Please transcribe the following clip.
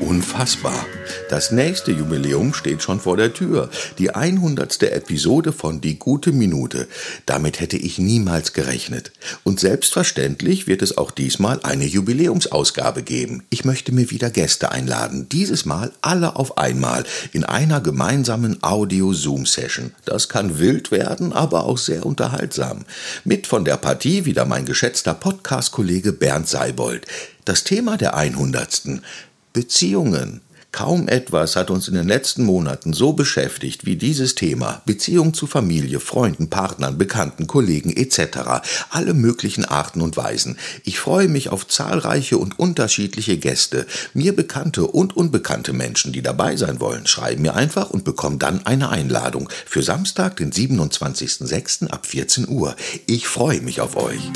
Unfassbar. Das nächste Jubiläum steht schon vor der Tür. Die 100. Episode von Die gute Minute. Damit hätte ich niemals gerechnet. Und selbstverständlich wird es auch diesmal eine Jubiläumsausgabe geben. Ich möchte mir wieder Gäste einladen. Dieses Mal alle auf einmal in einer gemeinsamen Audio-Zoom-Session. Das kann wild werden, aber auch sehr unterhaltsam. Mit von der Partie wieder mein geschätzter Podcast-Kollege Bernd Seibold. Das Thema der 100. Beziehungen. Kaum etwas hat uns in den letzten Monaten so beschäftigt wie dieses Thema Beziehung zu Familie, Freunden, Partnern, Bekannten, Kollegen etc. Alle möglichen Arten und Weisen. Ich freue mich auf zahlreiche und unterschiedliche Gäste, mir bekannte und unbekannte Menschen, die dabei sein wollen. Schreiben mir einfach und bekommen dann eine Einladung für Samstag, den 27.06. ab 14 Uhr. Ich freue mich auf euch.